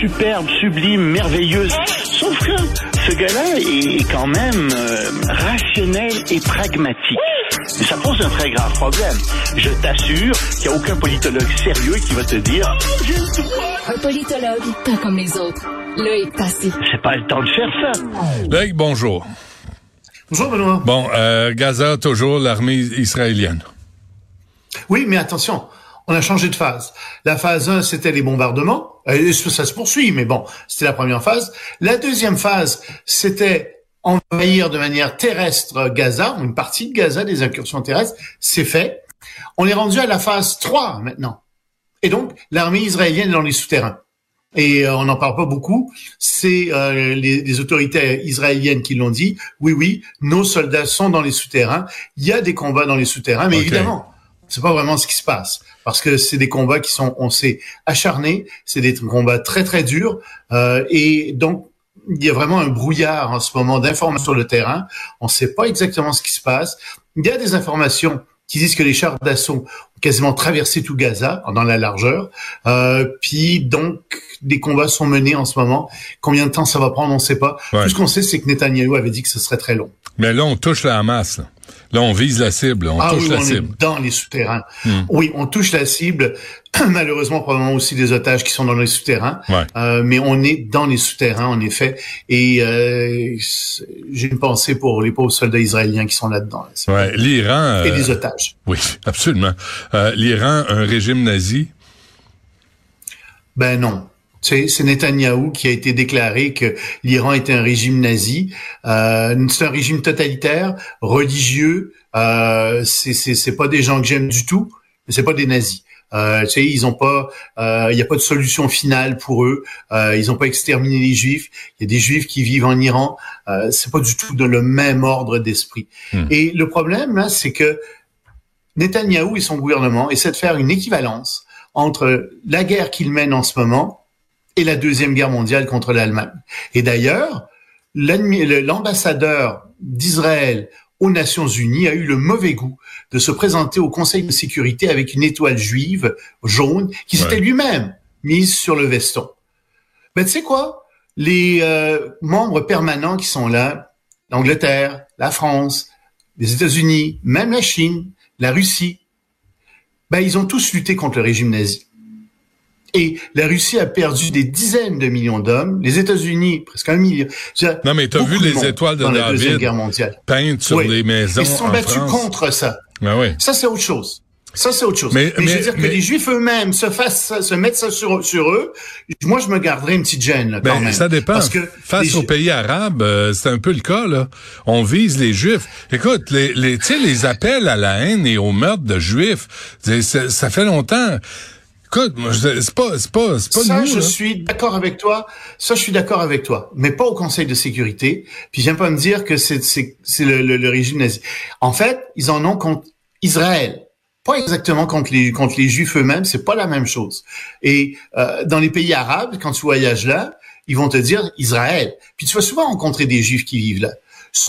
superbe, sublime, merveilleuse. Sauf que ce gars-là est quand même euh, rationnel et pragmatique. Mais ça pose un très grave problème. Je t'assure qu'il n'y a aucun politologue sérieux qui va te dire Un politologue, pas comme les autres. Loïc Passy. c'est pas le temps de faire ça. Loïc, bonjour. Bonjour Benoît. Bon, euh, Gaza, toujours l'armée israélienne. Oui, mais attention, on a changé de phase. La phase 1, c'était les bombardements. Et ça se poursuit, mais bon, c'était la première phase. La deuxième phase, c'était envahir de manière terrestre Gaza, une partie de Gaza, des incursions terrestres. C'est fait. On est rendu à la phase 3 maintenant. Et donc, l'armée israélienne est dans les souterrains. Et euh, on n'en parle pas beaucoup. C'est euh, les, les, autorités israéliennes qui l'ont dit. Oui, oui, nos soldats sont dans les souterrains. Il y a des combats dans les souterrains, mais Okay. évidemment, c'est pas vraiment ce qui se passe parce que c'est des combats qui sont, on sait, acharnés. C'est des combats très très durs euh, et donc il y a vraiment un brouillard en ce moment d'informations sur le terrain. On ne sait pas exactement ce qui se passe. Il y a des informations qui disent que les chars d'assaut ont quasiment traversé tout Gaza dans la largeur. Euh, puis donc des combats sont menés en ce moment. Combien de temps ça va prendre, on ne sait pas. Ouais. Tout ce qu'on sait, c'est que Netanyahou avait dit que ce serait très long. Mais là, on touche la Hamas. Là, Là, on vise la cible. On ah touche oui, la on cible. est dans les souterrains. Hmm. Oui, on touche la cible. Malheureusement, probablement aussi des otages qui sont dans les souterrains. Ouais. Euh, mais on est dans les souterrains, en effet. Et euh, j'ai une pensée pour les pauvres soldats israéliens qui sont là-dedans. là. Ouais, l'Iran. Et euh, les otages. oui, absolument. L'Iran, un régime nazi? Ben non. C'est Netanyahou qui a été déclaré que l'Iran était un régime nazi. Euh, c'est un régime totalitaire, religieux. Euh, c'est pas des gens que j'aime du tout. mais C'est pas des nazis. Euh, tu sais, ils ont pas, euh, il y a pas de solution finale pour eux. Euh, ils ont pas exterminé les juifs. Il y a des juifs qui vivent en Iran. Euh, c'est pas du tout de le même ordre d'esprit. Hmm. Et le problème là, c'est que Netanyahou et son gouvernement essaient de faire une équivalence entre la guerre qu'ils mènent en ce moment et la deuxième guerre mondiale contre l'Allemagne. Et d'ailleurs, l'ambassadeur d'Israël aux Nations Unies a eu le mauvais goût de se présenter au Conseil de sécurité avec une étoile juive jaune qui s'était Ouais. lui-même mise sur le veston. Ben tu sais quoi? Les euh, membres permanents qui sont là, l'Angleterre, la France, les États-Unis, même la Chine, la Russie, ben ils ont tous lutté contre le régime nazi. Et la Russie a perdu des dizaines de millions d'hommes, les États-Unis presque un million. Non, mais t'as vu les étoiles de dans la deuxième David guerre mondiale. peintes sur Oui. les maisons Ils se sont en battus France. contre ça. Ah oui. Ça, c'est autre chose. Ça, c'est autre chose. Mais- Mais, mais- je veux dire que les Juifs eux-mêmes se fassent se mettent ça sur, sur eux. Moi, je me garderais une petite gêne, là, quand Ben, même. ça dépend. Parce que Face les aux pays arabes, euh, c'est un peu le cas là. On vise les juifs. Écoute, les, les, tu sais, les appels à la haine et au meurtre de juifs, ça fait longtemps. Écoute, c'est pas, c'est pas, c'est pas ça, nous. je suis d'accord avec toi. Ça, je suis d'accord avec toi. Mais pas au Conseil de sécurité. Puis j'aime pas me dire que c'est, c'est, c'est le, le- le régime nazi. En fait, ils en ont contre Israël. Pas exactement contre les, contre les Juifs eux-mêmes. C'est pas la même chose. Et euh, dans les pays arabes, quand tu voyages là, ils vont te dire Israël. Puis tu vas souvent rencontrer des Juifs qui vivent là.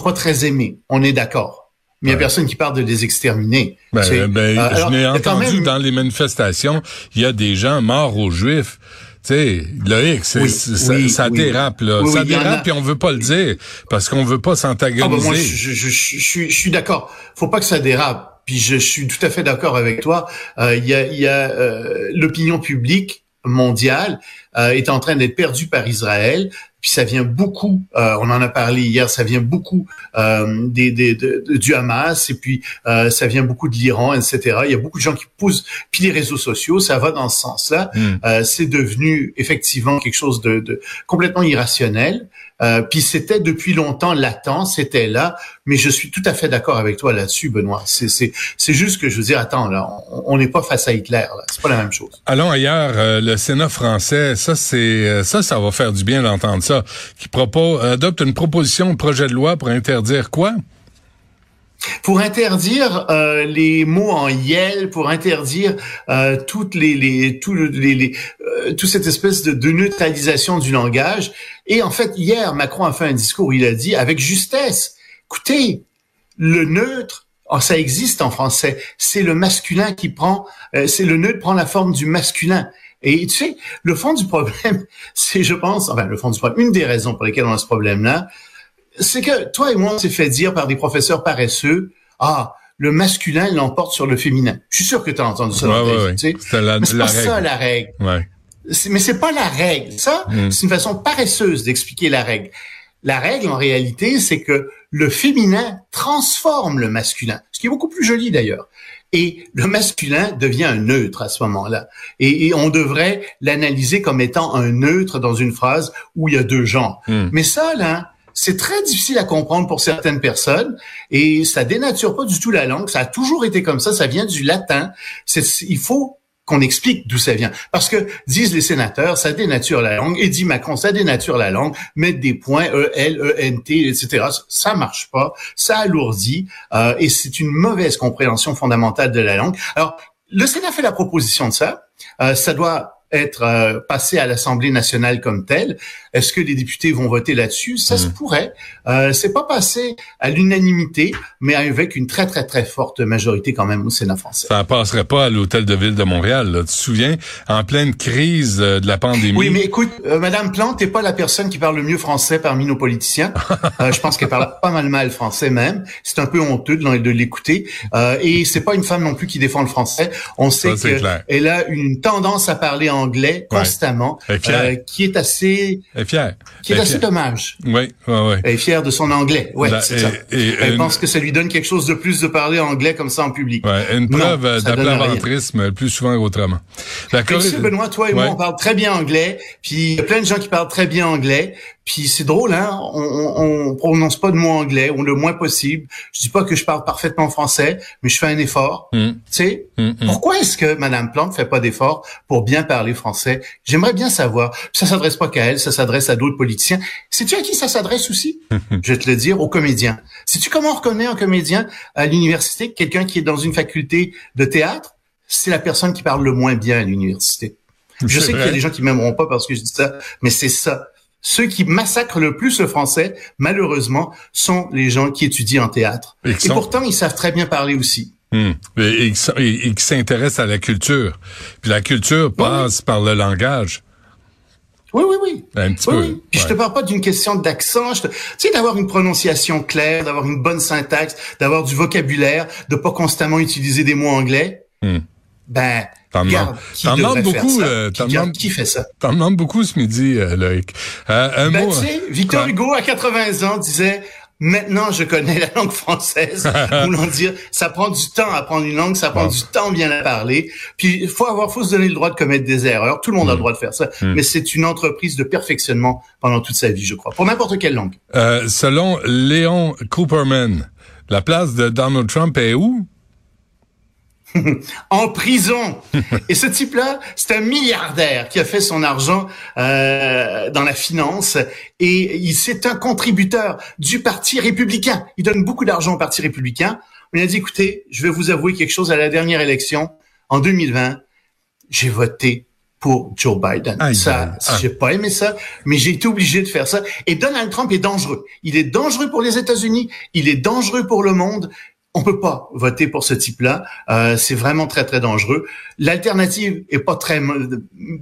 Pas très aimés. On est d'accord. Mais il y a personne qui parle de les exterminer. Ben, ben, Euh, alors, je quand entendu même- dans les manifestations, il y a des gens morts aux juifs. Tu sais, Loïc, Oui, ça, oui, ça dérape, là. Oui, ça dérape, a. puis on veut pas le dire, parce qu'on veut pas Ah s'antagoniser. ben moi, je, je, je, je suis, je suis d'accord. Faut pas que ça dérape. Puis je, suis tout à fait d'accord avec toi. Euh, Il y a, y a euh, l'opinion publique mondiale euh, est en train d'être perdue par Israël. Puis ça vient beaucoup, euh, on en a parlé hier, ça vient beaucoup euh, des, des, de- de- du Hamas et puis euh, ça vient beaucoup de l'Iran, etc. Il y a beaucoup de gens qui poussent. Puis les réseaux sociaux, ça va dans ce sens-là. Hmm. Euh, c'est devenu effectivement quelque chose de, de complètement irrationnel. Euh, puis c'était depuis longtemps latent, c'était là, mais je suis tout à fait d'accord avec toi là-dessus, Benoît. C'est c'est c'est juste que je veux dire, attends là, on- n'est pas face à Hitler là, c'est pas la même chose. Allons ailleurs, euh, le Sénat français, ça c'est euh, ça, ça va faire du bien d'entendre ça, qui propose adopte une proposition de projet de loi pour interdire quoi? Pour interdire euh, les mots en yel, pour interdire euh, toutes les les tout le- les, les euh, toute cette espèce de, de neutralisation du langage. Et en fait, hier, Macron a fait un discours, il a dit avec justesse, écoutez, le neutre, oh, ça existe en français, c'est le masculin qui prend, euh, c'est le neutre prend la forme du masculin. Et tu sais, le fond du problème, c'est, je pense, enfin, le fond du problème, une des raisons pour lesquelles on a ce problème-là, c'est que toi et moi, on s'est fait dire par des professeurs paresseux, ah, le masculin l'emporte sur le féminin. Je suis sûr que tu as entendu ça. Ouais, ouais, ouais. c'est pas ça la règle. Ouais. Mais c'est pas la règle. Ça, mm. c'est une façon paresseuse d'expliquer la règle. La règle, en réalité, c'est que le féminin transforme le masculin, ce qui est beaucoup plus joli d'ailleurs. Et le masculin devient un neutre à ce moment-là. Et, on devrait l'analyser comme étant un neutre dans une phrase où il y a deux genres. Hmm. Mais ça, là, c'est très difficile à comprendre pour certaines personnes et ça dénature pas du tout la langue. Ça a toujours été comme ça. Ça vient du latin. Il faut qu'on explique d'où ça vient. Parce que, disent les sénateurs, ça dénature la langue. Et dit Macron, ça dénature la langue. Mettre des points E, L, E, N, T, etc. Ça marche pas. Ça alourdit. Euh, et c'est une mauvaise compréhension fondamentale de la langue. Alors, le Sénat fait la proposition de ça. Euh, ça doit être euh, passé à l'Assemblée nationale comme tel. Est-ce que les députés vont voter là-dessus? Ça se hmm. pourrait. Euh, c'est pas passé à l'unanimité, mais avec une très très très forte majorité quand même au Sénat français. Ça passerait pas à l'hôtel de ville de Montréal. Là. Tu te souviens, en pleine crise euh, de la pandémie. Oui, mais écoute, euh, Madame Plante n'est pas la personne qui parle le mieux français parmi nos politiciens. je pense qu'elle parle pas mal mal français même. C'est un peu honteux de, l'écouter. et c'est pas une femme non plus qui défend le français. On sait qu'elle a une tendance à parler en anglais constamment, euh, qui est assez, est fière. qui est assez dommage. Oui, oui, oui. Elle est fière de son anglais. Ouais, c'est ça. elle pense que ça lui donne quelque chose de plus de parler anglais comme ça en public. Ouais, une preuve d'aplaventrisme plus souvent qu'autrement. D'accord. Benoît, toi et moi, on parle très bien anglais. Puis il y a plein de gens qui parlent très bien anglais. Puis c'est drôle, hein, on, on, prononce pas de mots anglais, ou le moins possible. Je dis pas que je parle parfaitement français, mais je fais un effort. Mm. Tu sais, mm, mm. pourquoi est-ce que Madame Plante fait pas d'effort pour bien parler français J'aimerais bien savoir. Ça s'adresse pas qu'à elle, ça s'adresse à d'autres politiciens. Sais-tu à qui ça s'adresse aussi? Je vais te le dire, aux comédiens. Sais-tu comment on reconnaît un comédien à l'université, quelqu'un qui est dans une faculté de théâtre? C'est la personne qui parle le moins bien à l'université. Je sais qu'il y a des gens qui m'aimeront pas parce que je dis ça, mais c'est ça ceux qui massacrent le plus le français, malheureusement, sont les gens qui étudient en théâtre. Et, pourtant, ils savent très bien parler aussi. Hmm. Et, qui s'intéressent à la culture. Puis la culture passe par le langage. Oui, oui, oui. Un petit peu. Oui. Puis je te parle pas d'une question d'accent. Tu sais, d'avoir une prononciation claire, d'avoir une bonne syntaxe, d'avoir du vocabulaire, de pas constamment utiliser des mots anglais. Hmm. Ben, T'en demandes beaucoup. Euh, qui fait ça T'en demandes beaucoup ce midi, euh, Loïc. Euh, un ben, mot. Tu sais, Victor Hugo à 80 ans disait. Maintenant, je connais la langue française. Voulant dire, ça prend du temps à apprendre une langue, ça prend du temps bien la parler. Puis, il faut avoir, faut se donner le droit de commettre des erreurs. Tout le monde a le mm. droit de faire ça. Mm. Mais c'est une entreprise de perfectionnement pendant toute sa vie, je crois, pour n'importe quelle langue. Euh, selon Léon Cooperman, la place de Donald Trump est où? en prison. Et ce type-là, c'est un milliardaire qui a fait son argent euh, dans la finance et il c'est un contributeur du Parti républicain. Il donne beaucoup d'argent au Parti républicain. On a dit, écoutez, je vais vous avouer quelque chose à la dernière élection, en 2020, j'ai voté pour Joe Biden. ça, j'ai pas aimé ça, mais j'ai été obligé de faire ça. Et Donald Trump est dangereux. Il est dangereux pour les États-Unis, il est dangereux pour le monde on peut pas voter pour ce type-là. Euh, c'est vraiment très très dangereux. L'alternative est pas très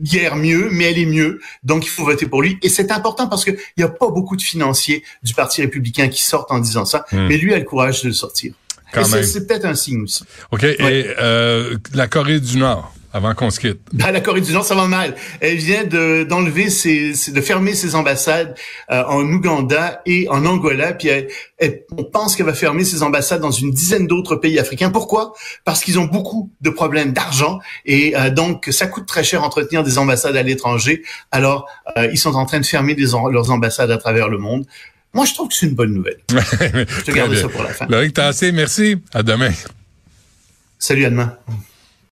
guère mieux, mais elle est mieux. Donc il faut voter pour lui. Et c'est important parce qu'il y a pas beaucoup de financiers du Parti républicain qui sortent en disant ça, hmm. mais lui a le courage de le sortir. C'est peut-être un signe aussi. Ok. Et euh, la Corée du Nord avant qu'on se quitte. Ben, la Corée du Nord, ça va mal. Elle vient de d'enlever ses, de fermer ses ambassades euh, en Ouganda et en Angola, puis on pense qu'elle va fermer ses ambassades dans une dizaine d'autres pays africains. Pourquoi? Parce qu'ils ont beaucoup de problèmes d'argent et euh, donc ça coûte très cher entretenir des ambassades à l'étranger. Alors euh, ils sont en train de fermer leurs ambassades à travers le monde. Moi, je trouve que c'est une bonne nouvelle. je te garde ça pour la fin. Loïc Tassé, merci. À demain. Salut, à demain.